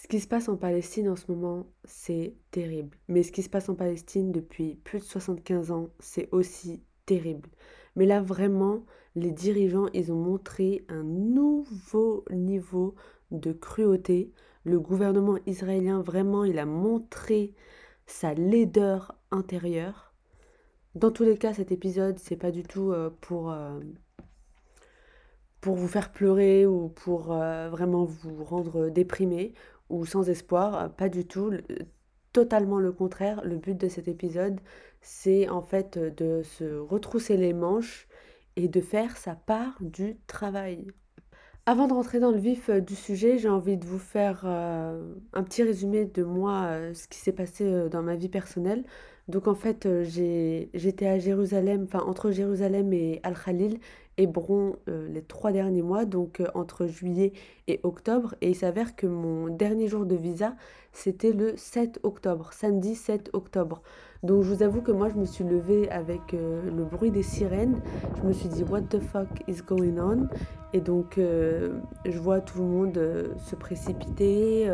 Ce qui se passe en Palestine en ce moment, c'est terrible. Mais ce qui se passe en Palestine depuis plus de 75 ans, c'est aussi terrible. Mais là, vraiment, les dirigeants, ils ont montré un nouveau niveau de cruauté. Le gouvernement israélien, vraiment, il a montré sa laideur intérieure. Dans tous les cas, cet épisode, c'est pas du tout euh, pour, euh, pour vous faire pleurer ou pour euh, vraiment vous rendre déprimé ou sans espoir, pas du tout. Totalement le contraire. Le but de cet épisode, c'est en fait de se retrousser les manches et de faire sa part du travail. Avant de rentrer dans le vif du sujet, j'ai envie de vous faire un petit résumé de moi, ce qui s'est passé dans ma vie personnelle. Donc en fait, j'étais à Jérusalem, enfin entre Jérusalem et Al-Khalil, Hébron euh, les trois derniers mois, donc euh, entre juillet et octobre. Et il s'avère que mon dernier jour de visa, c'était le 7 octobre, samedi 7 octobre. Donc je vous avoue que moi, je me suis levée avec euh, le bruit des sirènes. Je me suis dit, what the fuck is going on? Et donc, je vois tout le monde se précipiter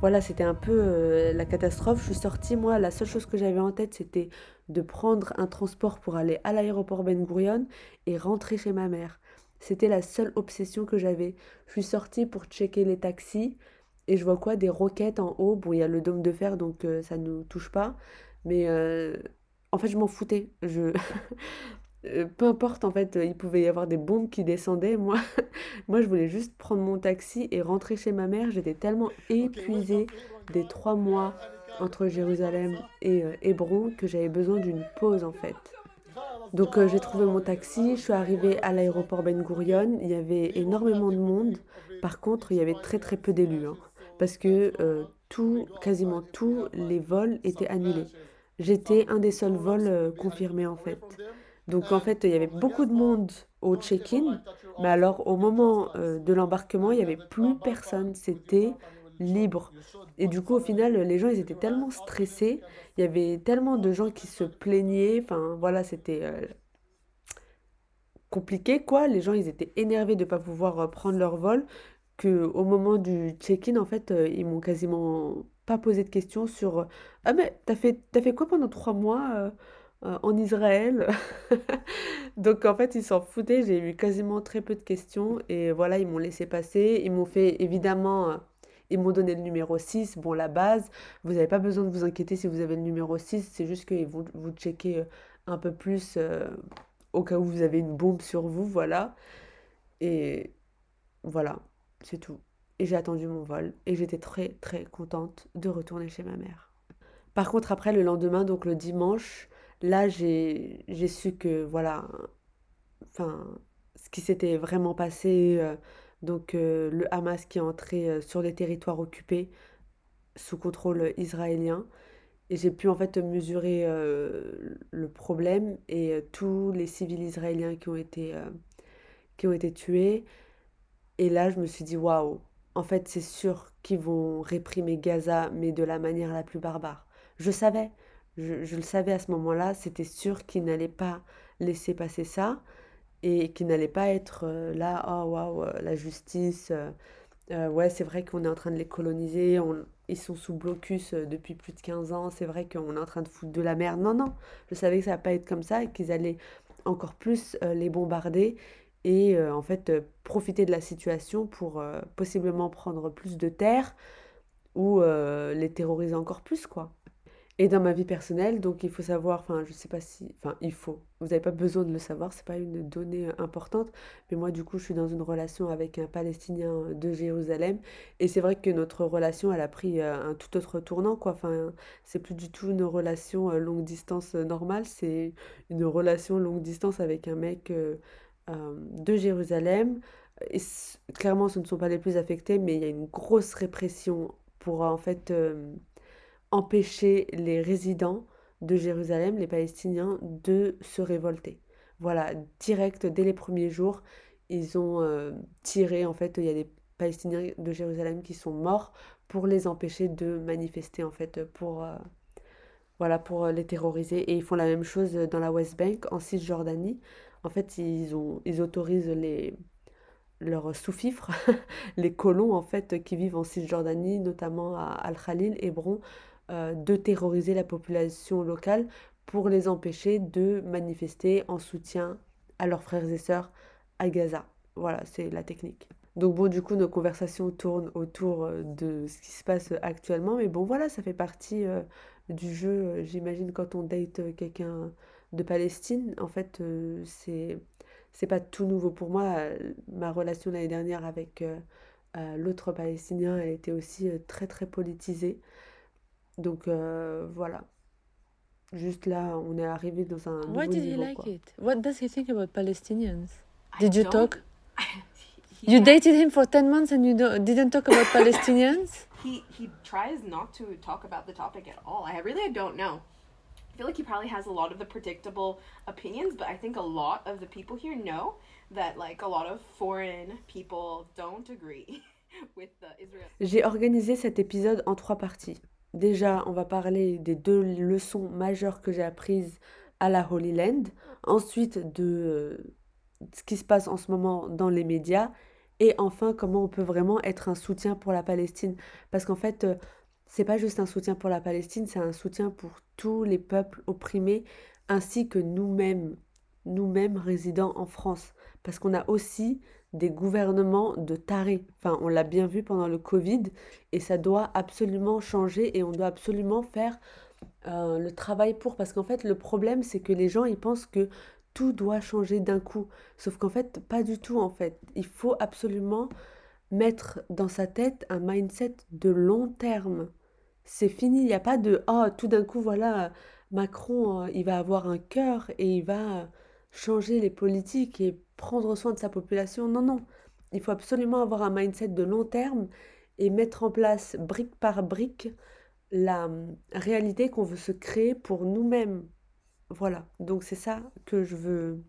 voilà, c'était un peu euh, la catastrophe. Je suis sortie, moi, la seule chose que j'avais en tête, c'était de prendre un transport pour aller à l'aéroport Ben Gurion et rentrer chez ma mère. C'était la seule obsession que j'avais. Je suis sortie pour checker les taxis et je vois quoi? Des roquettes en haut. Bon, il y a le dôme de fer, donc euh, ça ne nous touche pas. Mais euh, en fait, je m'en foutais. Je... Euh, peu importe, en fait, il pouvait y avoir des bombes qui descendaient. Moi, moi, je voulais juste prendre mon taxi et rentrer chez ma mère. J'étais tellement épuisée des trois mois entre Jérusalem et euh, Hébron que j'avais besoin d'une pause, en fait. Donc, euh, j'ai trouvé mon taxi. Je suis arrivée à l'aéroport Ben Gurion. Il y avait énormément de monde. Par contre, il y avait très, très peu d'élus. Hein, parce que tout, quasiment tous les vols étaient annulés. J'étais un des seuls vols confirmés, en fait. Donc en fait, il y avait beaucoup de monde au check-in, mais alors au moment euh, de l'embarquement, il n'y avait plus personne, c'était libre. Et du coup, au final, les gens, ils étaient tellement stressés, il y avait tellement de gens qui se plaignaient, enfin voilà, c'était euh, compliqué quoi. Les gens, ils étaient énervés de ne pas pouvoir euh, prendre leur vol, que au moment du check-in, en fait, ils m'ont quasiment pas posé de questions sur Ah mais t'as fait, quoi pendant trois mois euh, en Israël. Donc en fait, ils s'en foutaient. J'ai eu quasiment très peu de questions. Et voilà, ils m'ont laissé passer. Ils m'ont fait évidemment... Euh, ils m'ont donné le numéro 6, bon la base, vous n'avez pas besoin de vous inquiéter si vous avez le numéro 6, c'est juste qu'ils vont vous checker euh, un peu plus au cas où vous avez une bombe sur vous, voilà. Et voilà, c'est tout. Et j'ai attendu mon vol et j'étais très très contente de retourner chez ma mère. Par contre, après le lendemain, donc le dimanche, Là, j'ai su que, voilà, enfin, ce qui s'était vraiment passé, euh, donc euh, le Hamas qui est entré euh, sur les territoires occupés sous contrôle israélien. Et j'ai pu en fait mesurer le problème et tous les civils israéliens qui ont été, qui ont été tués. Et là, je me suis dit, waouh, en fait, c'est sûr qu'ils vont réprimer Gaza, mais de la manière la plus barbare. Je savais, je, le savais à ce moment-là, c'était sûr qu'il n'allait pas laisser passer ça et qu'il n'allait pas être euh, là, oh waouh, euh, la justice, euh, ouais, c'est vrai qu'on est en train de les coloniser, ils sont sous blocus depuis plus de 15 ans, c'est vrai qu'on est en train de foutre de la merde. Non, non, je savais que ça va pas être comme ça et qu'ils allaient encore plus les bombarder et en fait profiter de la situation pour possiblement prendre plus de terre ou les terroriser encore plus, quoi. Et dans ma vie personnelle, donc il faut savoir, enfin je sais pas si, enfin il faut, vous n'avez pas besoin de le savoir, c'est pas une donnée importante, mais moi du coup je suis dans une relation avec un Palestinien de Jérusalem, et c'est vrai que notre relation elle a pris euh, un tout autre tournant quoi, enfin c'est plus du tout une relation euh, longue distance euh, normale, c'est une relation longue distance avec un mec de Jérusalem, et clairement ce ne sont pas les plus affectés, mais il y a une grosse répression pour en fait empêcher les résidents de Jérusalem, les Palestiniens, de se révolter. Voilà, direct, dès les premiers jours, ils ont euh, tiré, en fait, il y a des Palestiniens de Jérusalem qui sont morts pour les empêcher de manifester, en fait, pour, euh, voilà, pour les terroriser. Et ils font la même chose dans la West Bank, en Cisjordanie. En fait, ils, ont, ils autorisent les, leurs sous-fifres, les colons en fait qui vivent en Cisjordanie, notamment à Al-Khalil, Hébron, euh, de terroriser la population locale pour les empêcher de manifester en soutien à leurs frères et sœurs à Gaza. Voilà, c'est la technique. Donc bon, du coup, nos conversations tournent autour euh, de ce qui se passe actuellement. Mais bon, voilà, ça fait partie euh, du jeu, j'imagine, quand on date quelqu'un de Palestine. En fait, c'est c'est pas tout nouveau pour moi. Ma relation l'année dernière avec l'autre Palestinien, elle était aussi très très politisée. Donc voilà. Juste là, on est arrivé dans un Why did he like quoi. it? What does he think about Palestinians? I Did you don't. talk? He, You dated him for 10 months and you do- didn't talk about Palestinians? he he tries not to talk about the topic at all. I really don't know. I feel like he probably has a lot of the predictable opinions, but I think a lot of the people here know that like a lot of foreign people don't agree with the Israel. J'ai organisé cet épisode en trois parties. Déjà, on va parler des deux leçons majeures que j'ai apprises à la Holy Land. Ensuite, de euh, ce qui se passe en ce moment dans les médias. Et enfin, comment on peut vraiment être un soutien pour la Palestine. Parce qu'en fait, euh, c'est pas juste un soutien pour la Palestine, c'est un soutien pour tous les peuples opprimés, ainsi que nous-mêmes, nous-mêmes résidant en France. Parce qu'on a aussi des gouvernements de tarés. Enfin, on l'a bien vu pendant le Covid et ça doit absolument changer et on doit absolument faire euh, le travail pour. Parce qu'en fait, le problème, c'est que les gens, ils pensent que tout doit changer d'un coup. Sauf qu'en fait, pas du tout, en fait. Il faut absolument mettre dans sa tête un mindset de long terme. C'est fini, il n'y a pas de oh, tout d'un coup, voilà, Macron, euh, il va avoir un cœur et il va changer les politiques et prendre soin de sa population. Non, non, il faut absolument avoir un mindset de long terme et mettre en place brique par brique la hum, réalité qu'on veut se créer pour nous-mêmes. Voilà, donc c'est ça que je veux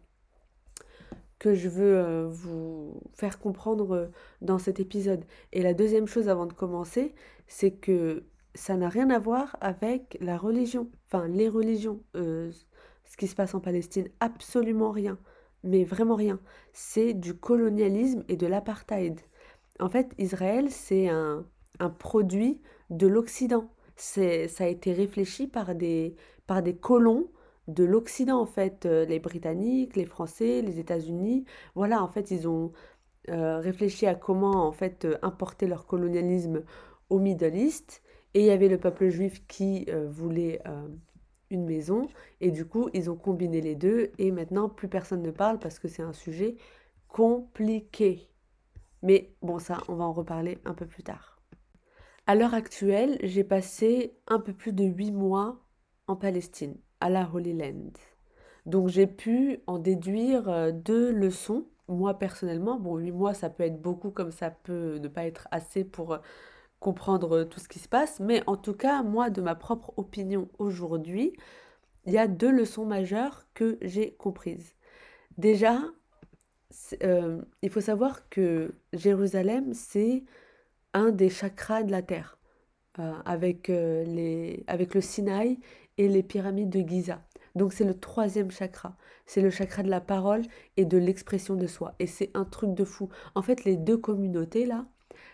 que je veux euh, vous faire comprendre euh, dans cet épisode. Et la deuxième chose avant de commencer, c'est que ça n'a rien à voir avec la religion, enfin les religions, euh, ce qui se passe en Palestine, absolument rien, mais vraiment rien. C'est du colonialisme et de l'apartheid. En fait, Israël, c'est un, un produit de l'Occident. C'est, ça a été réfléchi par des, par des colons de l'Occident, en fait, euh, les Britanniques, les Français, les États-Unis. Voilà, en fait, ils ont euh, réfléchi à comment, en fait, euh, importer leur colonialisme au Middle East. Et il y avait le peuple juif qui voulait maison. Et du coup, ils ont combiné les deux. Et maintenant, plus personne ne parle parce que c'est un sujet compliqué. Mais bon, ça, on va en reparler un peu plus tard. À l'heure actuelle, j'ai passé un peu plus de huit mois en Palestine, à la Holy Land. Donc j'ai pu en déduire euh, deux leçons. Moi personnellement, bon, huit mois, ça peut être beaucoup comme ça peut ne pas être assez pour euh, comprendre euh, tout ce qui se passe. Mais en tout cas, moi, de ma propre opinion aujourd'hui, il y a deux leçons majeures que j'ai comprises. Déjà, euh, il faut savoir que Jérusalem, c'est un des chakras de la Terre, euh, avec, les, avec le Sinaï et les pyramides de Giza. Donc c'est le troisième chakra. C'est le chakra de la parole et de l'expression de soi. Et c'est un truc de fou. En fait, les deux communautés là,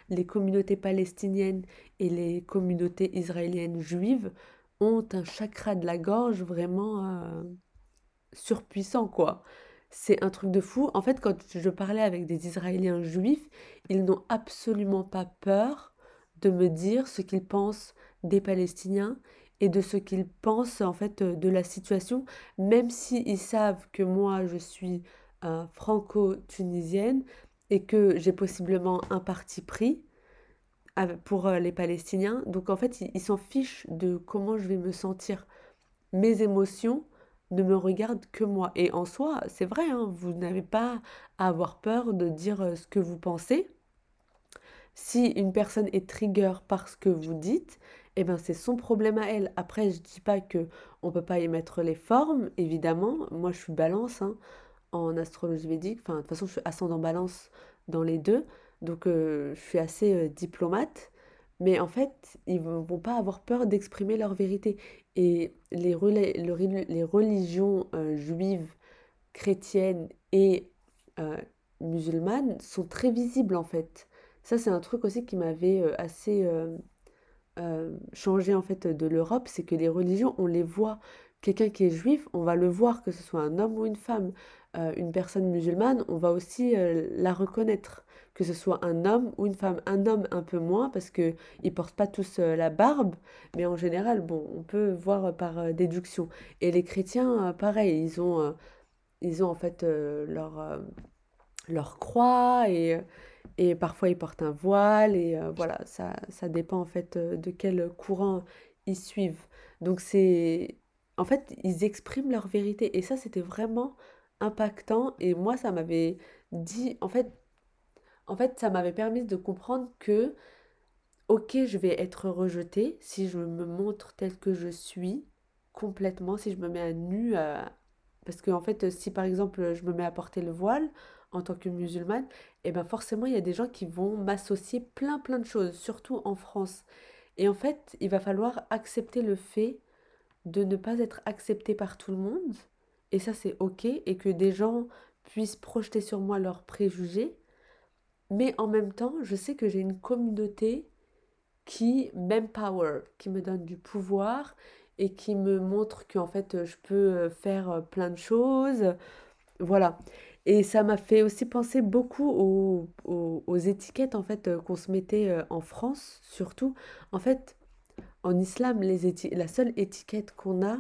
les communautés palestiniennes et les communautés israéliennes juives, ont un chakra de la gorge vraiment euh, surpuissant, quoi. C'est un truc de fou. En fait, quand je parlais avec des Israéliens juifs, ils n'ont absolument pas peur de me dire ce qu'ils pensent des Palestiniens et de ce qu'ils pensent en fait euh, de la situation, même s'ils savent que moi je suis euh, franco-tunisienne et que j'ai possiblement un parti pris pour euh, les Palestiniens. Donc en fait, ils s'en fichent de comment je vais me sentir. Mes émotions ne me regardent que moi. Et en soi, c'est vrai, hein, vous n'avez pas à avoir peur de dire euh, ce que vous pensez. Si une personne est trigger par ce que vous dites, eh ben c'est son problème à elle. Après, je dis pas que on peut pas y mettre les formes, évidemment. Moi, je suis balance hein, en astrologie védique. Enfin, de toute façon, je suis ascendant balance dans les deux. Donc, euh, je suis assez euh, diplomate. Mais en fait, ils ne vont pas avoir peur d'exprimer leur vérité. Et les, les religions euh, juives, chrétiennes et musulmanes sont très visibles en fait. Ça, c'est un truc aussi qui m'avait assez changé en fait de l'Europe, c'est que les religions, on les voit. Quelqu'un qui est juif, on va le voir, que ce soit un homme ou une femme. Une personne musulmane, on va aussi la reconnaître, que ce soit un homme ou une femme. Un homme un peu moins parce que ils portent pas tous la barbe, mais en général, bon, on peut voir par déduction. Et les chrétiens, pareil, ils ont ils ont en fait leur leur croix et et parfois ils portent un voile et euh, voilà, ça, ça dépend en fait euh, de quel courant ils suivent. Donc c'est... En fait, ils expriment leur vérité et ça c'était vraiment impactant et moi ça m'avait dit... En fait, en fait ça m'avait permis de comprendre que, ok, je vais être rejetée si je me montre telle que je suis complètement, si je me mets à nu, parce que en fait, si par exemple je me mets à porter le voile, en tant que musulmane, et eh ben forcément, il y a des gens qui vont m'associer plein plein de choses, surtout en France. Et en fait, il va falloir accepter le fait de ne pas être accepté par tout le monde, et ça c'est ok, et que des gens puissent projeter sur moi leurs préjugés, mais en même temps, je sais que j'ai une communauté qui m'empower, qui me donne du pouvoir et qui me montre qu'en fait je peux faire plein de choses. Voilà. Et ça m'a fait aussi penser beaucoup aux, aux- aux étiquettes en fait euh, qu'on se mettait euh, en France, surtout. En fait, en islam, les la seule étiquette qu'on a,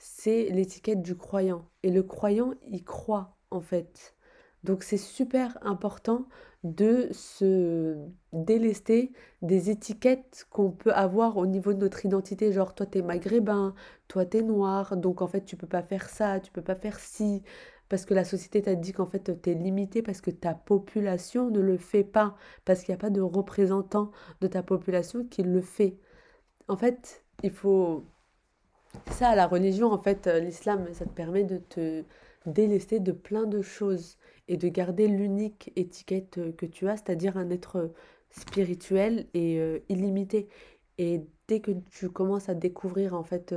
c'est l'étiquette du croyant. Et le croyant, il croit en fait. Donc c'est super important de se délester des étiquettes qu'on peut avoir au niveau de notre identité. Genre, toi, t'es maghrébin, toi, t'es noir, donc en fait, tu peux pas faire ça, tu peux pas faire ci parce que la société t'a dit qu'en fait tu es limité parce que ta population ne le fait pas, parce qu'il n'y a pas de représentant de ta population qui le fait. En fait, il faut... Ça, la religion, en fait, euh, l'islam, ça te permet de te délester de plein de choses et de garder l'unique étiquette euh, que tu as, c'est-à-dire un être spirituel et euh, illimité. Et dès que tu commences à découvrir en fait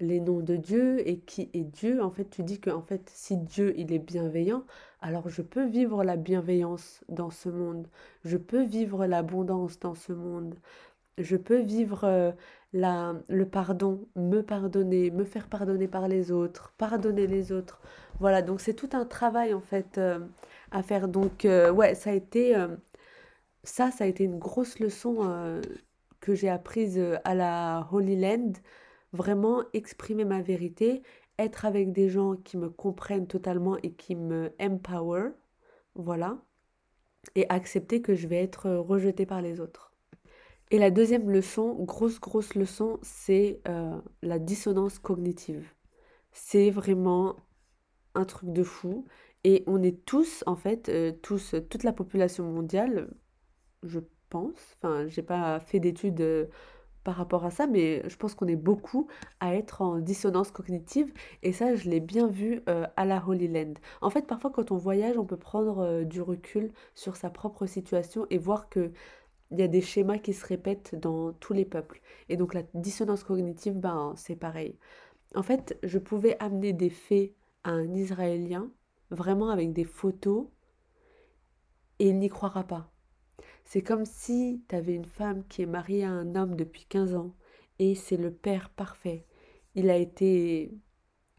les noms de Dieu et qui est Dieu, en fait, tu dis que en fait, si Dieu il est bienveillant, alors je peux vivre la bienveillance dans ce monde, je peux vivre l'abondance dans ce monde, je peux vivre euh, le pardon, me pardonner, me faire pardonner par les autres, pardonner les autres. Voilà, donc c'est tout un travail en fait euh, à faire. Donc euh, ouais, ça a été ça, ça a été une grosse leçon que j'ai apprise à la Holy Land vraiment exprimer ma vérité, être avec des gens qui me comprennent totalement et qui me empower, voilà, et accepter que je vais être rejetée par les autres. Et la deuxième leçon, grosse, grosse leçon, c'est euh, la dissonance cognitive. C'est vraiment un truc de fou. Et on est tous, en fait, euh, tous, toute la population mondiale, je pense, enfin, j'ai pas fait d'études euh, par rapport à ça, mais je pense qu'on est beaucoup à être en dissonance cognitive et ça, je l'ai bien vu à la Holy Land. En fait, parfois quand on voyage, on peut prendre du recul sur sa propre situation et voir que il y a des schémas qui se répètent dans tous les peuples. Et donc la dissonance cognitive, ben, c'est pareil. En fait, je pouvais amener des faits à un Israélien, vraiment avec des photos, et il n'y croira pas. C'est comme si tu avais une femme qui est mariée à un homme depuis 15 ans et c'est le père parfait. Il a été,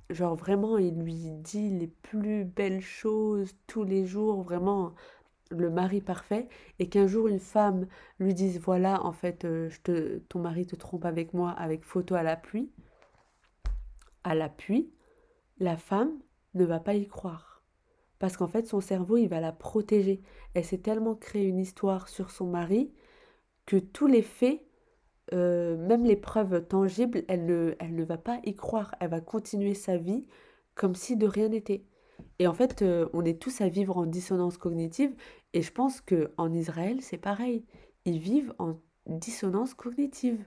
genre vraiment, il lui dit les plus belles choses tous les jours, vraiment le mari parfait, et qu'un jour une femme lui dise voilà, en fait, euh, je te, ton mari te trompe avec moi avec photo à l'appui, à l'appui, la femme ne va pas y croire parce qu'en fait son cerveau il va la protéger. Elle s'est tellement créé une histoire sur son mari que tous les faits, euh, même les preuves tangibles, elle ne, elle ne va pas y croire. Elle va continuer sa vie comme si de rien n'était. Et en fait, euh, on est tous à vivre en dissonance cognitive. Et je pense que en Israël, c'est pareil. Ils vivent en dissonance cognitive.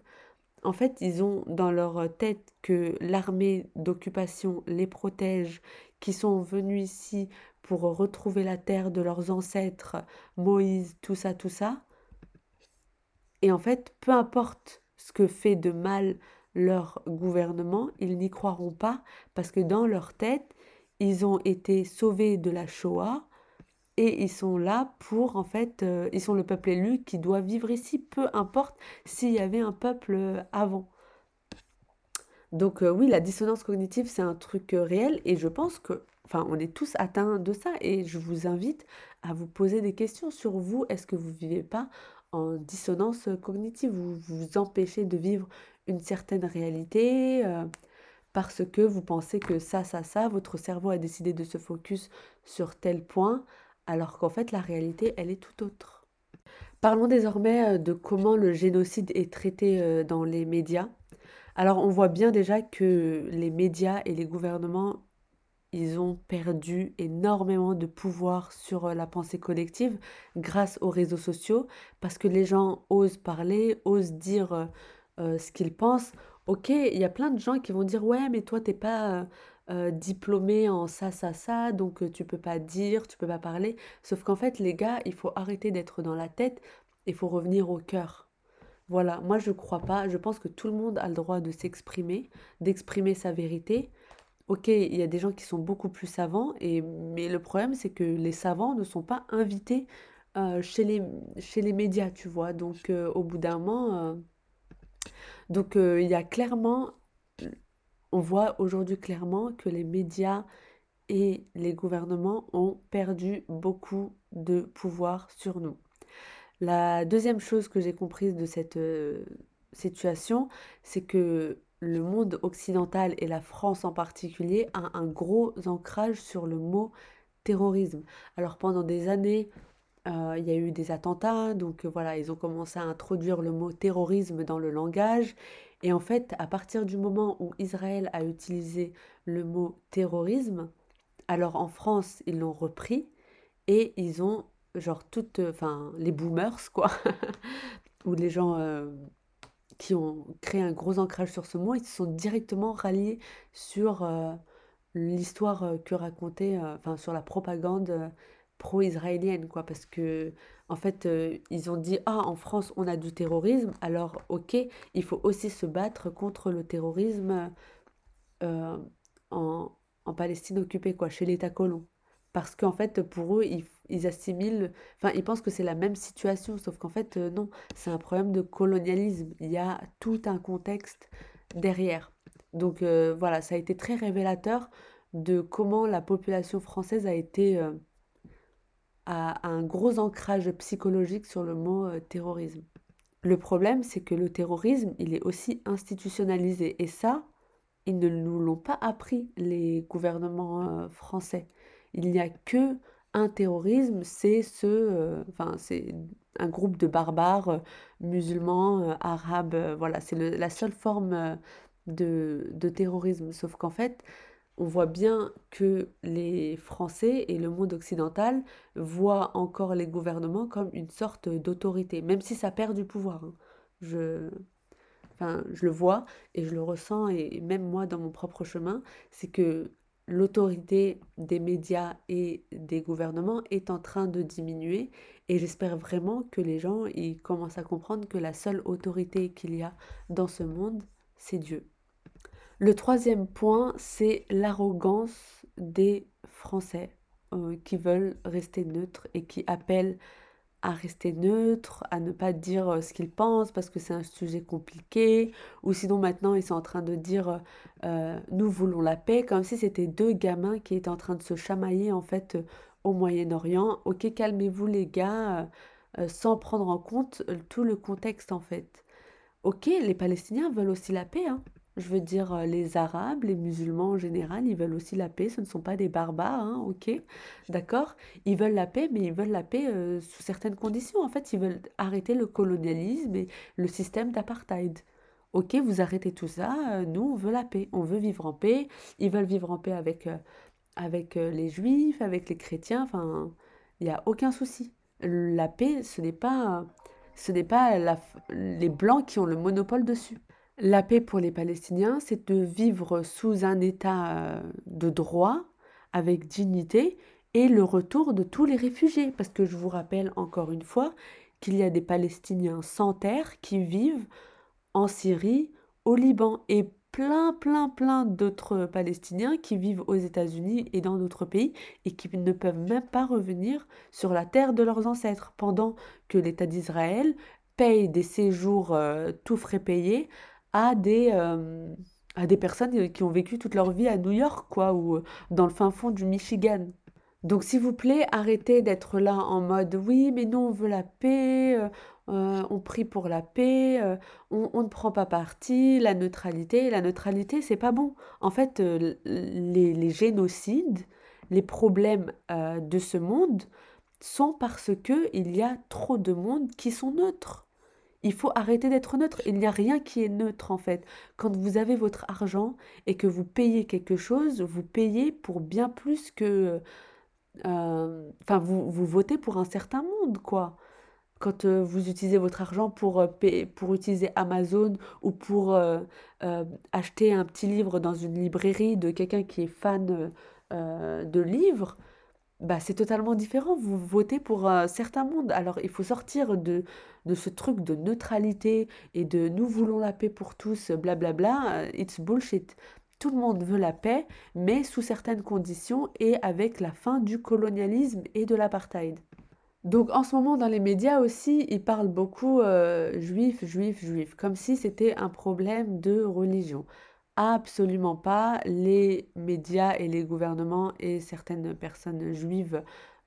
En fait, ils ont dans leur tête que l'armée d'occupation les protège, qui sont venus ici pour retrouver la terre de leurs ancêtres, Moïse, tout ça, tout ça. Et en fait, peu importe ce que fait de mal leur gouvernement, ils n'y croiront pas parce que dans leur tête, ils ont été sauvés de la Shoah et ils sont là pour, en fait, euh, ils sont le peuple élu qui doit vivre ici, peu importe s'il y avait un peuple euh, avant. Donc euh, oui, la dissonance cognitive, c'est un truc réel et je pense que, enfin, on est tous atteints de ça et je vous invite à vous poser des questions sur vous. Est-ce que vous vivez pas en dissonance cognitive? Vous vous empêchez de vivre une certaine réalité parce que vous pensez que ça, ça, ça, votre cerveau a décidé de se focus sur tel point alors qu'en fait la réalité, elle est tout autre. Parlons désormais euh, de comment le génocide est traité euh, dans les médias. Alors on voit bien déjà que les médias et les gouvernements, ils ont perdu énormément de pouvoir sur euh, la pensée collective grâce aux réseaux sociaux, parce que les gens osent parler, osent dire ce qu'ils pensent. Ok, il y a plein de gens qui vont dire ouais, mais toi t'es pas euh, diplômé en ça, ça, ça, donc euh, tu peux pas dire, tu peux pas parler. Sauf qu'en fait, les gars, il faut arrêter d'être dans la tête, il faut revenir au cœur. Voilà, moi je crois pas, je pense que tout le monde a le droit de s'exprimer, d'exprimer sa vérité. Ok, il y a des gens qui sont beaucoup plus savants, et, mais le problème c'est que les savants ne sont pas invités euh, chez, les, chez les médias, tu vois. Donc au bout d'un moment, donc il y a clairement on voit aujourd'hui clairement que les médias et les gouvernements ont perdu beaucoup de pouvoir sur nous. La deuxième chose que j'ai comprise de cette euh, situation, c'est que le monde occidental et la France en particulier a un gros ancrage sur le mot terrorisme. Alors pendant des années, euh, il y a eu des attentats, donc voilà, ils ont commencé à introduire le mot terrorisme dans le langage. Et en fait, à partir du moment où Israël a utilisé le mot terrorisme, alors en France, ils l'ont repris et ils ont, genre, toutes, enfin, les boomers, quoi, ou les gens euh, qui ont créé un gros ancrage sur ce mot, ils se sont directement ralliés sur euh, l'histoire euh, que racontait, enfin, sur la propagande pro-israélienne, quoi, parce que en fait, euh, ils ont dit, ah, en France, on a du terrorisme, alors ok, il faut aussi se battre contre le terrorisme euh, en, en, Palestine occupée, quoi, chez l'État colon. Parce qu'en fait, pour eux, ils, ils, assimilent, enfin, ils pensent que c'est la même situation, sauf qu'en fait, euh, non, c'est un problème de colonialisme. Il y a tout un contexte derrière. Donc voilà, ça a été très révélateur de comment la population française a été a un gros ancrage psychologique sur le mot euh, terrorisme. Le problème, c'est que le terrorisme, il est aussi institutionnalisé. Et ça, ils ne nous l'ont pas appris, les gouvernements euh, français. Il n'y a que un terrorisme, c'est ce, euh, c'est un groupe de barbares musulmans, arabes, voilà, c'est la seule forme de, de terrorisme. Sauf qu'en fait, on voit bien que les Français et le monde occidental voient encore les gouvernements comme une sorte d'autorité, même si ça perd du pouvoir. Hein. Je, enfin, je le vois et je le ressens, et même moi dans mon propre chemin, c'est que l'autorité des médias et des gouvernements est en train de diminuer et j'espère vraiment que les gens commencent à comprendre que la seule autorité qu'il y a dans ce monde, c'est Dieu. Le troisième point, c'est l'arrogance des Français euh, qui veulent rester neutres et qui appellent à rester neutres, à ne pas dire euh, ce qu'ils pensent parce que c'est un sujet compliqué, ou sinon maintenant ils sont en train de dire euh, nous voulons la paix, comme si c'était deux gamins qui étaient en train de se chamailler en fait au Moyen-Orient. Ok, calmez-vous les gars, sans prendre en compte tout le contexte en fait. Ok, les Palestiniens veulent aussi la paix, hein. Je veux dire, euh, les Arabes, les musulmans en général, ils veulent aussi la paix. Ce ne sont pas des barbares, hein, ok D'accord Ils veulent la paix, mais ils veulent la paix euh, sous certaines conditions. En fait, ils veulent arrêter le colonialisme et le système d'apartheid. Ok, vous arrêtez tout ça, euh, nous, on veut la paix. On veut vivre en paix. Ils veulent vivre en paix avec, avec les juifs, avec les chrétiens. Enfin, il n'y a aucun souci. La paix, ce n'est pas, ce n'est pas les blancs qui ont le monopole dessus. La paix pour les Palestiniens, c'est de vivre sous un état euh, de droit, avec dignité, et le retour de tous les réfugiés. Parce que je vous rappelle encore une fois qu'il y a des Palestiniens sans terre qui vivent en Syrie, au Liban. Et plein, plein, plein d'autres Palestiniens qui vivent aux États-Unis et dans d'autres pays et qui ne peuvent même pas revenir sur la terre de leurs ancêtres, pendant que l'État d'Israël paye des séjours euh, tout frais payés à des, euh, à des personnes qui ont vécu toute leur vie à New York, quoi, ou dans le fin fond du Michigan. Donc s'il vous plaît, arrêtez d'être là en mode oui, mais nous on veut la paix, euh, euh, on prie pour la paix, euh, on, ne prend pas parti, la neutralité. La neutralité, c'est pas bon. En fait, les, les génocides, les problèmes de ce monde sont parce que il y a trop de monde qui sont neutres. Il faut arrêter d'être neutre. Il n'y a rien qui est neutre en fait. Quand vous avez votre argent et que vous payez quelque chose, vous payez pour bien plus que euh, enfin, vous, vous votez pour un certain monde, quoi. Quand euh, vous utilisez votre argent pour, euh, pour utiliser Amazon ou pour acheter un petit livre dans une librairie de quelqu'un qui est fan de livres, bah, c'est totalement différent. Vous votez pour un certain monde. Alors, il faut sortir de, de ce truc de neutralité et de nous voulons la paix pour tous, blablabla. It's bullshit. Tout le monde veut la paix, mais sous certaines conditions et avec la fin du colonialisme et de l'apartheid. Donc en ce moment dans les médias aussi, ils parlent beaucoup euh, juifs, juifs, juifs, comme si c'était un problème de religion. Absolument pas. Les médias et les gouvernements et certaines personnes juives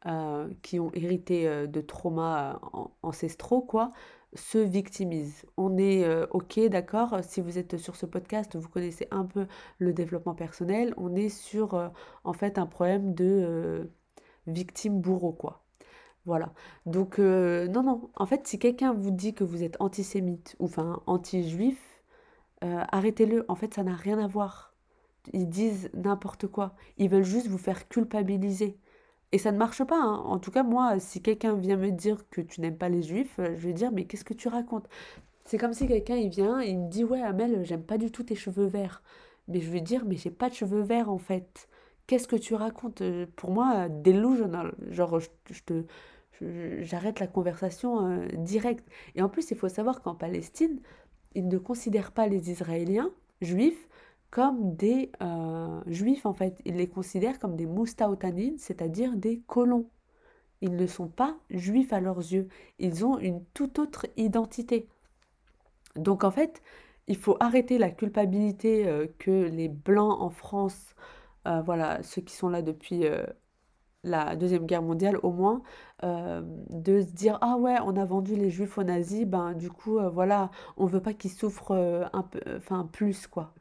euh, qui ont hérité euh, de traumas ancestraux, quoi, se victimise. On est euh, OK, d'accord, si vous êtes sur ce podcast, vous connaissez un peu le développement personnel, on est sur euh, en fait un problème de euh, victime bourreau, quoi. Voilà. Donc, non, non. En fait, si quelqu'un vous dit que vous êtes antisémite ou enfin anti-juif, arrêtez-le. En fait, ça n'a rien à voir. Ils disent n'importe quoi. Ils veulent juste vous faire culpabiliser. Et ça ne marche pas. hein. En tout cas, moi, si quelqu'un vient me dire que tu n'aimes pas les juifs, euh, je vais dire, mais qu'est-ce que tu racontes? C'est comme si quelqu'un, il vient et il me dit, ouais, Amel, j'aime pas du tout tes cheveux verts. Mais je vais dire, mais j'ai pas de cheveux verts en fait. Qu'est-ce que tu racontes? Euh, Pour moi, delusional. Genre, je, je te, je- j'arrête la conversation euh, directe. Et en plus, il faut savoir qu'en Palestine, ils ne considèrent pas les Israéliens juifs comme des euh, juifs en fait. Ils les considèrent comme des moustaoutanines, c'est-à-dire des colons. Ils ne sont pas juifs à leurs yeux. Ils ont une toute autre identité. Donc en fait, il faut arrêter la culpabilité euh, que les blancs en France, euh, voilà, ceux qui sont là depuis la Deuxième Guerre mondiale au moins, euh, de se dire, ah ouais, on a vendu les juifs aux nazis, ben du coup, euh, voilà, on veut pas qu'ils souffrent euh, un peu, enfin plus quoi.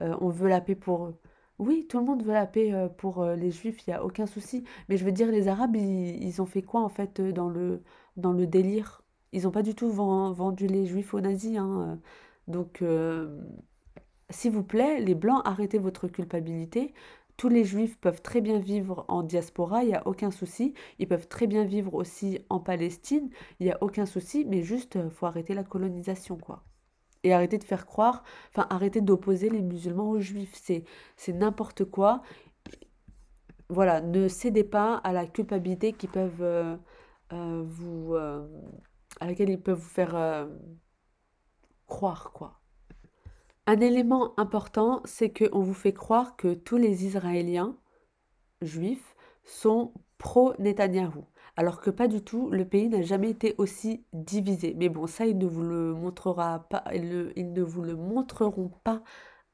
On veut la paix pour eux. Oui, tout le monde veut la paix pour les Juifs, il n'y a aucun souci. Mais je veux dire, les Arabes, ils, ont fait quoi en fait dans le, dans le délire? Ils n'ont pas du tout ven- vendu les Juifs aux nazis, hein. Donc, s'il vous plaît, les Blancs, arrêtez votre culpabilité. Tous les Juifs peuvent très bien vivre en diaspora, il n'y a aucun souci. Ils peuvent très bien vivre aussi en Palestine, il n'y a aucun souci. Mais juste, il faut arrêter la colonisation, quoi et arrêter de faire croire, enfin arrêter d'opposer les musulmans aux juifs. C'est, n'importe quoi. Voilà, ne cédez pas à la culpabilité qui peuvent euh, euh, vous, euh, à laquelle ils peuvent vous faire euh, croire, quoi. Un élément important, c'est qu'on vous fait croire que tous les Israéliens juifs sont pro-Netanyahou. Alors que pas du tout, le pays n'a jamais été aussi divisé. Mais bon, ça, ils ne vous le montreront pas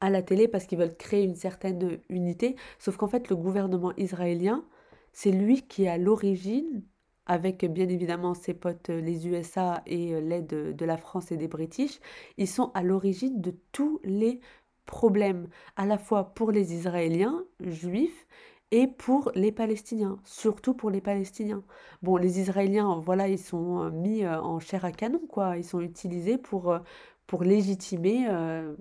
à la télé parce qu'ils veulent créer une certaine unité. Sauf qu'en fait, le gouvernement israélien, c'est lui qui est à l'origine, avec bien évidemment ses potes euh, les USA et euh, l'aide de de la France et des British, ils sont à l'origine de tous les problèmes, à la fois pour les Israéliens juifs et pour les Palestiniens, surtout pour les Palestiniens. Bon, les Israéliens, voilà, ils sont euh, mis euh, en chair à canon, quoi. Ils sont utilisés pour, euh, pour légitimer euh,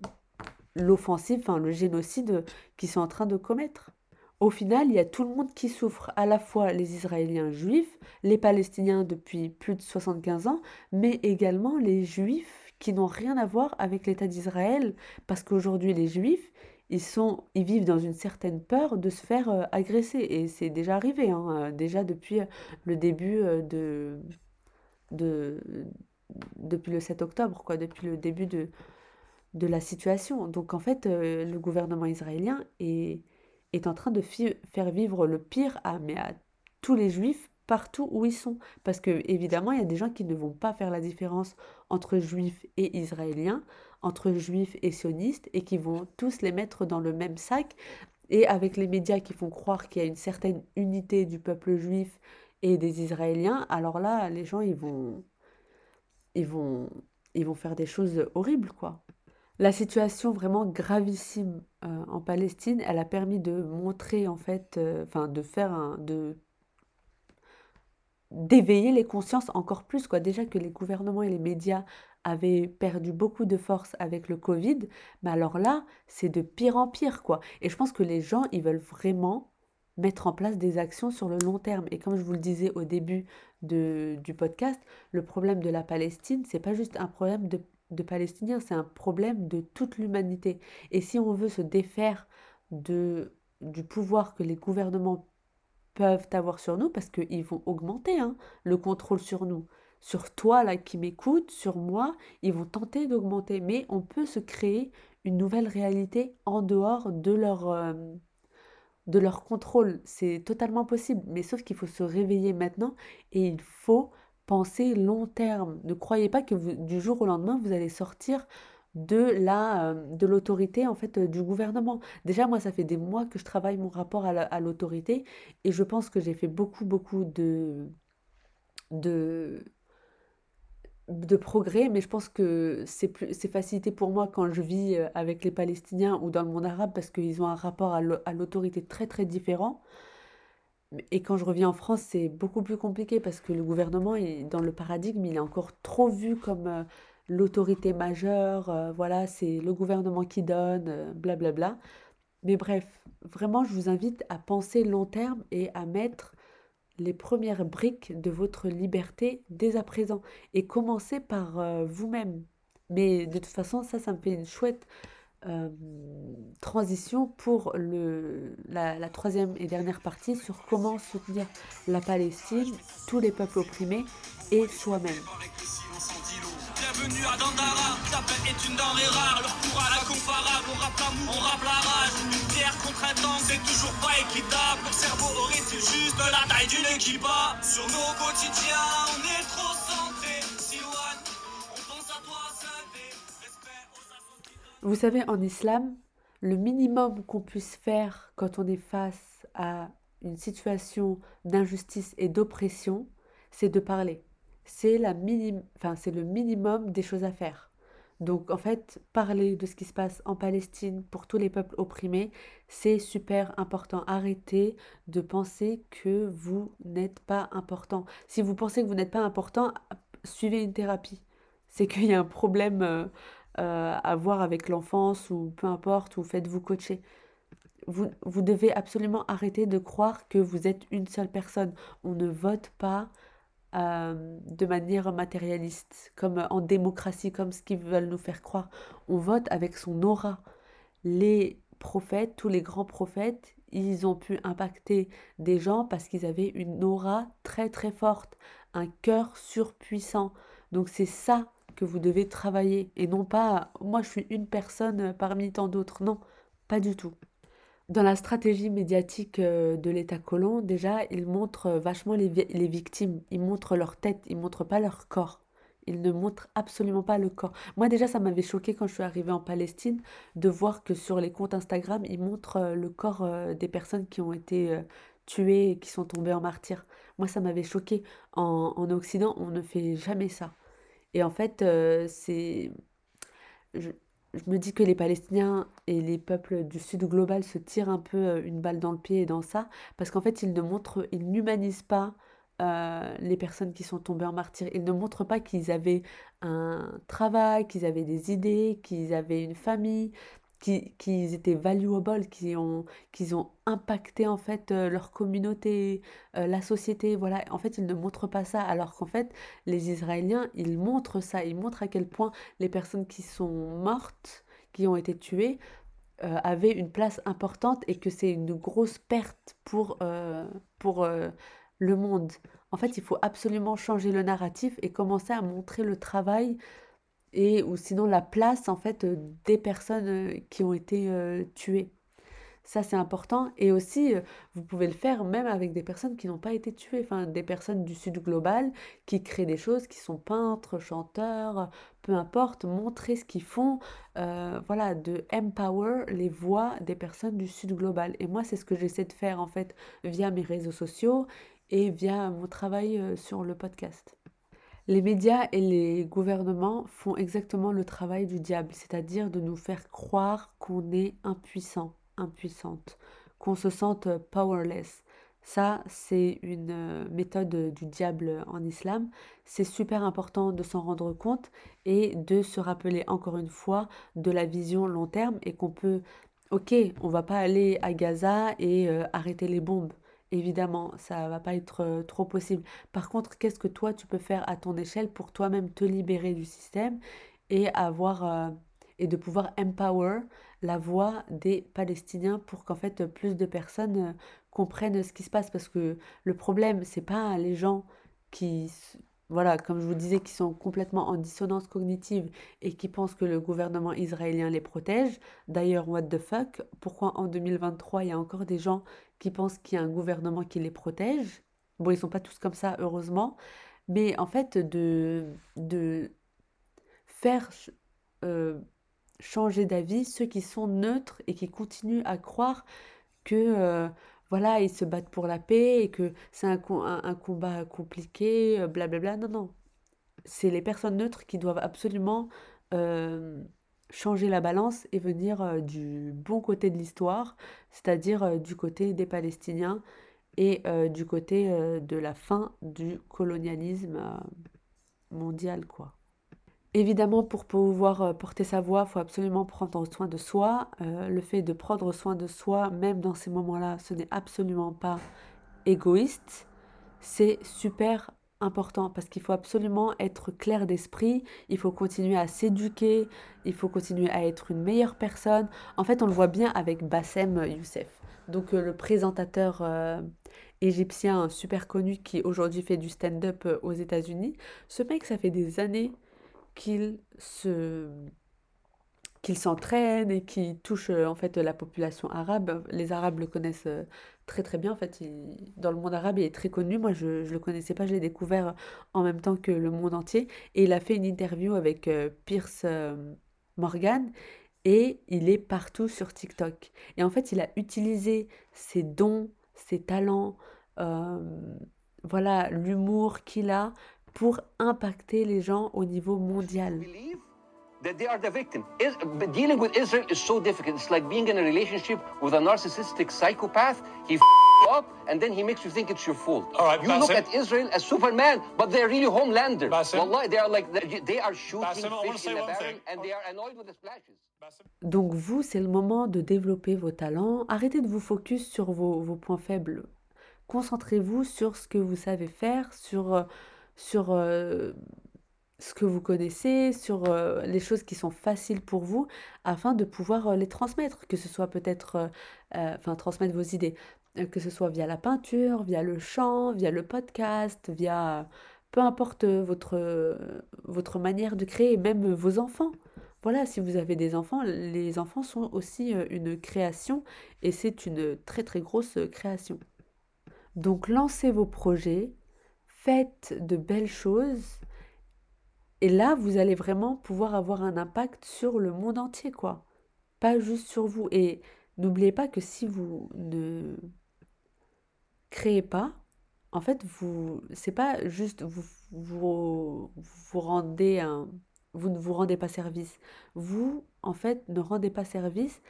l'offensive, enfin le génocide qu'ils sont en train de commettre. Au final, il y a tout le monde qui souffre, à la fois les Israéliens juifs, les Palestiniens depuis plus de 75 ans, mais également les Juifs qui n'ont rien à voir avec l'État d'Israël, parce qu'aujourd'hui, les Juifs, ils sont, ils vivent dans une certaine peur de se faire euh, agresser, et c'est déjà arrivé, hein, euh, déjà depuis euh, le début de, de, depuis le 7 octobre, quoi, depuis le début de, de la situation. Donc en fait, le gouvernement israélien est, est en train de faire vivre le pire à, tous les juifs partout où ils sont. Parce que évidemment, il y a des gens qui ne vont pas faire la différence entre juifs et israéliens, entre juifs et sionistes, et qui vont tous les mettre dans le même sac. Et avec les médias qui font croire qu'il y a une certaine unité du peuple juif et des Israéliens, alors là, les gens, ils vont, ils vont, ils vont faire des choses horribles, quoi. La situation vraiment gravissime euh, en Palestine, elle a permis de montrer en fait, euh, enfin de faire un, de d'éveiller les consciences encore plus quoi. Déjà que les gouvernements et les médias avaient perdu beaucoup de force avec le Covid, mais alors là, c'est de pire en pire quoi. Et je pense que les gens, ils veulent vraiment mettre en place des actions sur le long terme. Et comme je vous le disais au début du podcast, le problème de la Palestine, c'est pas juste un problème de, de Palestiniens, c'est un problème de toute l'humanité. Et si on veut se défaire de, du pouvoir que les gouvernements peuvent avoir sur nous, parce qu'ils vont augmenter hein, le contrôle sur nous, sur toi là qui m'écoute, sur moi, ils vont tenter d'augmenter. Mais on peut se créer une nouvelle réalité en dehors de leur... Euh, de leur contrôle. C'est totalement possible, mais sauf qu'il faut se réveiller maintenant et il faut penser long terme. Ne croyez pas que du jour au lendemain, vous allez sortir de la euh, de l'autorité en fait euh, du gouvernement. Déjà moi ça fait des mois que je travaille mon rapport à l'autorité et je pense que j'ai fait beaucoup beaucoup de de progrès, mais je pense que c'est facilité pour moi quand je vis euh, avec les Palestiniens ou dans le monde arabe parce qu'ils ont un rapport à l'autorité très très différent. Et quand je reviens en France, c'est beaucoup plus compliqué parce que le gouvernement est dans le paradigme, il est encore trop vu comme euh, l'autorité majeure, euh, voilà, c'est le gouvernement qui donne, blablabla. Mais bref, vraiment, je vous invite à penser long terme et à mettre les premières briques de votre liberté dès à présent et commencez par euh, vous-même. Mais de toute façon, ça, ça me fait une chouette euh, transition pour le, la, la, troisième et dernière partie sur comment soutenir la Palestine, tous les peuples opprimés et soi-même. Bienvenue à Dandara, ta paix est une denrée rare, leur cours à la comparable, on rappe l'amour, on rappe la rage, une guerre contre un temps, c'est toujours pas équitable, leur cerveau aurait juste la taille d'une équipa, sur nos quotidiens, on est Vous savez, en islam, le minimum qu'on puisse faire quand on est face à une situation d'injustice et d'oppression, c'est de parler c'est la enfin, le minimum des choses à faire. Donc en fait, parler de ce qui se passe en Palestine pour tous les peuples opprimés, c'est super important. Arrêtez de penser que vous n'êtes pas important. Si vous pensez que vous n'êtes pas important, suivez une thérapie. C'est qu'il y a un problème euh, euh, à voir avec l'enfance ou peu importe, ou faites-vous coacher. Vous, vous devez absolument arrêter de croire que vous êtes une seule personne. On ne vote pas euh, de manière matérialiste, comme en démocratie, comme ce qu'ils veulent nous faire croire. On vote avec son aura. Les prophètes, tous les grands prophètes, ils ont pu impacter des gens parce qu'ils avaient une aura très très forte, un cœur surpuissant. Donc c'est ça que vous devez travailler et non pas moi je suis une personne parmi tant d'autres. Non, pas du tout. Dans la stratégie médiatique euh, de l'État colon, déjà, ils montrent euh, vachement les, les victimes. Ils montrent leur tête, ils montrent pas leur corps. Ils ne montrent absolument pas le corps. Moi déjà, ça m'avait choqué quand je suis arrivée en Palestine de voir que sur les comptes Instagram, ils montrent euh, le corps des personnes qui ont été tuées et qui sont tombées en martyrs. Moi, ça m'avait choqué. En, en, Occident, on ne fait jamais ça. Et en fait, c'est je me dis que les Palestiniens et les peuples du Sud global se tirent un peu euh, une balle dans le pied dans ça, parce qu'en fait, ils ne montrent, ils n'humanisent pas euh, les personnes qui sont tombées en martyr. Ils ne montrent pas qu'ils avaient un travail, qu'ils avaient des idées, qu'ils avaient une famille, qui, étaient valuable, qui ont, qui ont impacté en fait euh, leur communauté, euh, la société. Voilà, en fait, ils ne montrent pas ça, alors qu'en fait, les Israéliens, ils montrent ça, ils montrent à quel point les personnes qui sont mortes, qui ont été tuées, euh, avaient une place importante et que c'est une grosse perte pour, pour le monde. En fait, il faut absolument changer le narratif et commencer à montrer le travail et ou sinon la place en fait euh, des personnes euh, qui ont été euh, tuées. Ça, c'est important. Et aussi, vous pouvez le faire même avec des personnes qui n'ont pas été tuées, enfin des personnes du Sud global qui créent des choses, qui sont peintres, chanteurs, peu importe, montrer ce qu'ils font, voilà, de empower les voix des personnes du Sud global. Et moi, c'est ce que j'essaie de faire en fait via mes réseaux sociaux et via mon travail sur le podcast. Les médias et les gouvernements font exactement le travail du diable, c'est-à-dire de nous faire croire qu'on est impuissant impuissante, qu'on se sente powerless. Ça, c'est une euh, méthode du diable en islam. C'est super important de s'en rendre compte et de se rappeler encore une fois de la vision long terme et qu'on peut, ok, on va pas aller à Gaza et euh, arrêter les bombes. Évidemment, ça va pas être euh, trop possible. Par contre, qu'est-ce que toi tu peux faire à ton échelle pour toi-même te libérer du système et avoir et de pouvoir empower la voix des Palestiniens pour qu'en fait plus de personnes euh, comprennent ce qui se passe? Parce que le problème, c'est pas les gens qui, voilà, comme je vous disais, qui sont complètement en dissonance cognitive et qui pensent que le gouvernement israélien les protège. D'ailleurs, what the fuck Pourquoi en 2023, il y a encore des gens qui pensent qu'il y a un gouvernement qui les protège? Bon, ils sont pas tous comme ça, heureusement. Mais en fait, de, de faire euh, changer d'avis ceux qui sont neutres et qui continuent à croire que euh, voilà, ils se battent pour la paix et que c'est un, un, combat compliqué, blablabla. Non, non. C'est les personnes neutres qui doivent absolument euh, changer la balance et venir euh, du bon côté de l'histoire, c'est-à-dire du côté des Palestiniens et du côté de la fin du colonialisme mondial, quoi. Évidemment, pour pouvoir euh, porter sa voix, il faut absolument prendre soin de soi. Euh, le fait de prendre soin de soi, même dans ces moments-là, ce n'est absolument pas égoïste. C'est super important parce qu'il faut absolument être clair d'esprit, il faut continuer à s'éduquer, il faut continuer à être une meilleure personne. En fait, on le voit bien avec Bassem Youssef, donc euh, le présentateur égyptien super connu qui aujourd'hui fait du stand-up aux États-Unis. Ce mec, ça fait des années qu'il se et qui touche euh, en fait la population arabe. Les Arabes le connaissent euh, très très bien. En fait, dans le monde arabe, il est très connu. Moi, je ne le connaissais pas, je l'ai découvert en même temps que le monde entier. Et il a fait une interview avec euh, Pierce Morgan et il est partout sur TikTok. Et en fait, il a utilisé ses dons, ses talents, voilà, l'humour qu'il a pour impacter les gens au niveau mondial. That they are the victim? Is, dealing with Israel is so difficult. It's like being in a relationship with a narcissistic psychopath. He f you up and then he makes you think it's your fault. All right, you look at Israel as Superman, but they're really homelanders. Wallah, they are like they are shooting fish in a barrel and they are annoyed with the splashes. Donc vous, c'est le moment de développer vos talents. Arrêtez de vous focus sur vos, vos points faibles. Concentrez-vous sur ce que vous savez faire, sur euh, sur euh, ce que vous connaissez, sur euh, les choses qui sont faciles pour vous, afin de pouvoir euh, les transmettre, que ce soit peut-être, enfin transmettre vos idées, que ce soit via la peinture, via le chant, via le podcast, via peu importe votre, votre manière de créer, même vos enfants. Voilà, si vous avez des enfants, les enfants sont aussi une création et c'est une très très grosse création. Donc lancez vos projets, faites de belles choses. Et là, vous allez vraiment pouvoir avoir un impact sur le monde entier, quoi. Pas juste sur vous. Et n'oubliez pas que si vous ne créez pas, en fait, vous, c'est pas juste vous, vous, vous rendez un, vous ne vous rendez pas service. Vous, en fait, ne rendez pas service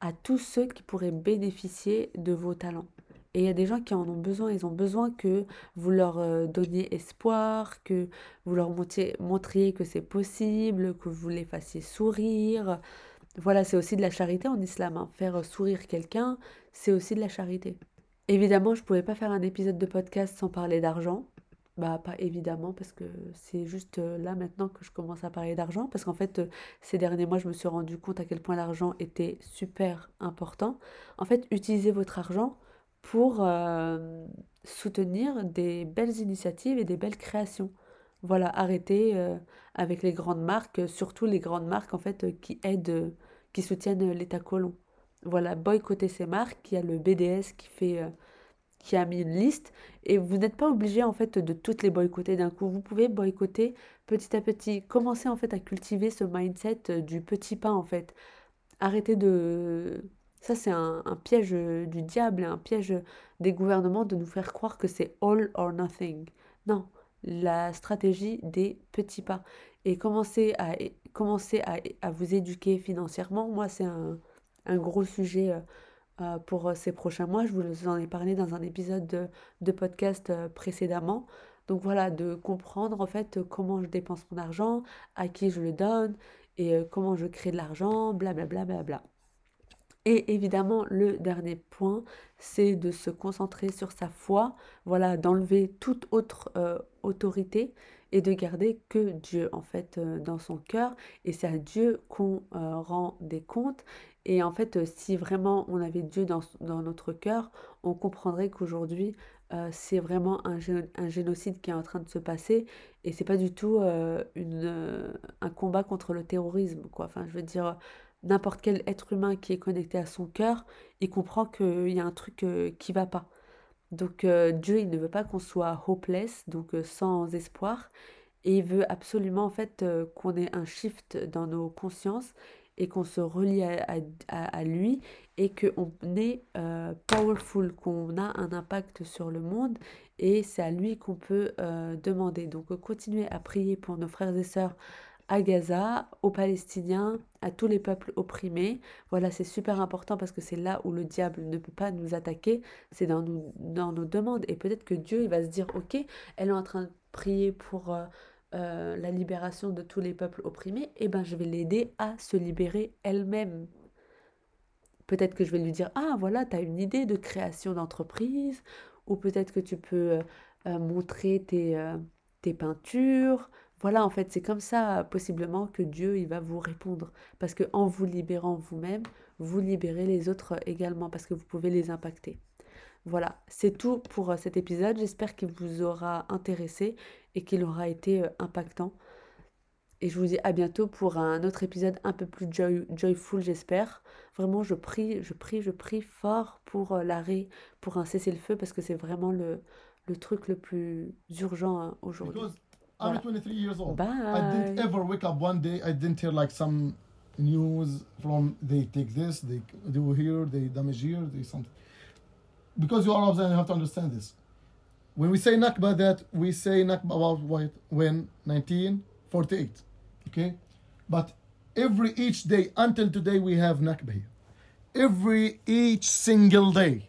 à tous ceux qui pourraient bénéficier de vos talents. Et il y a des gens qui en ont besoin, ils ont besoin que vous leur euh, donniez espoir, que vous leur montriez, que c'est possible, que vous les fassiez sourire. Voilà, c'est aussi de la charité en islam. Hein. Faire sourire quelqu'un, c'est aussi de la charité. Évidemment, je ne pouvais pas faire un épisode de podcast sans parler d'argent. Bah, pas évidemment, parce que c'est juste euh, là maintenant que je commence à parler d'argent. Parce qu'en fait, euh, ces derniers mois, je me suis rendu compte à quel point l'argent était super important. En fait, utilisez votre argent pour euh, soutenir des belles initiatives et des belles créations. Voilà, arrêtez euh, avec les grandes marques, surtout les grandes marques en fait euh, qui aident, qui soutiennent l'État colon. Voilà, boycotter ces marques. Il y a le BDS qui fait, qui a mis une liste et vous n'êtes pas obligé en fait de toutes les boycotter d'un coup. Vous pouvez boycotter petit à petit. Commencez en fait à cultiver ce mindset du petit pas en fait. Arrêtez de ça, c'est un, piège du diable, un piège des gouvernements de nous faire croire que c'est all or nothing. Non, la stratégie des petits pas. Et commencer à, commencer à, vous éduquer financièrement, moi, c'est un, gros sujet euh, euh, pour ces prochains mois. Je vous en ai parlé dans un épisode de, podcast euh, précédemment. Donc voilà, de comprendre en fait comment je dépense mon argent, à qui je le donne et comment je crée de l'argent, blablabla. Bla, bla, bla. Et évidemment, le dernier point, c'est de se concentrer sur sa foi, voilà, d'enlever toute autre euh, autorité et de garder que Dieu en fait euh, dans son cœur. Et c'est à Dieu qu'on euh, rend des comptes. Et en fait, si vraiment on avait Dieu dans, notre cœur, on comprendrait qu'aujourd'hui, c'est vraiment un, génocide qui est en train de se passer. Et c'est pas du tout un combat contre le terrorisme. Enfin, je veux dire n'importe quel être humain qui est connecté à son cœur, il comprend qu'il y a un truc euh, qui va pas. Donc euh, Dieu, il ne veut pas qu'on soit hopeless, donc euh, sans espoir, et il veut absolument en fait qu'on ait un shift dans nos consciences et qu'on se relie à, lui et qu'on est powerful, qu'on a un impact sur le monde et c'est à lui qu'on peut demander. Donc continuez à prier pour nos frères et sœurs à Gaza, aux Palestiniens, à tous les peuples opprimés. Voilà, c'est super important parce que c'est là où le diable ne peut pas nous attaquer, c'est dans, dans nos demandes. Et peut-être que Dieu, il va se dire, ok, elle est en train de prier pour euh, euh, la libération de tous les peuples opprimés, eh ben je vais l'aider à se libérer elle-même. Peut-être que je vais lui dire, ah voilà, tu as une idée de création d'entreprise, ou peut-être que tu peux euh, montrer tes, tes peintures, voilà, en fait, c'est comme ça, possiblement, que Dieu, il va vous répondre. Parce que en vous libérant vous-même, vous libérez les autres également, parce que vous pouvez les impacter. Voilà, c'est tout pour euh, cet épisode. J'espère qu'il vous aura intéressé et qu'il aura été euh, impactant. Et je vous dis à bientôt pour un autre épisode un peu plus joyful, j'espère. Vraiment, je prie, je prie, je prie fort pour euh, l'arrêt, pour un cessez-le-feu, parce que c'est vraiment le, le truc le plus urgent hein, aujourd'hui. I'm 23 years old. Bye. I didn't ever wake up one day. I didn't hear like some news from they take this, they do here, they damage here, they something. Because you are Arabs, and you have to understand this. When we say Nakba, that we say Nakba about what when 1948, okay? But every each day until today we have Nakba here. Every each single day.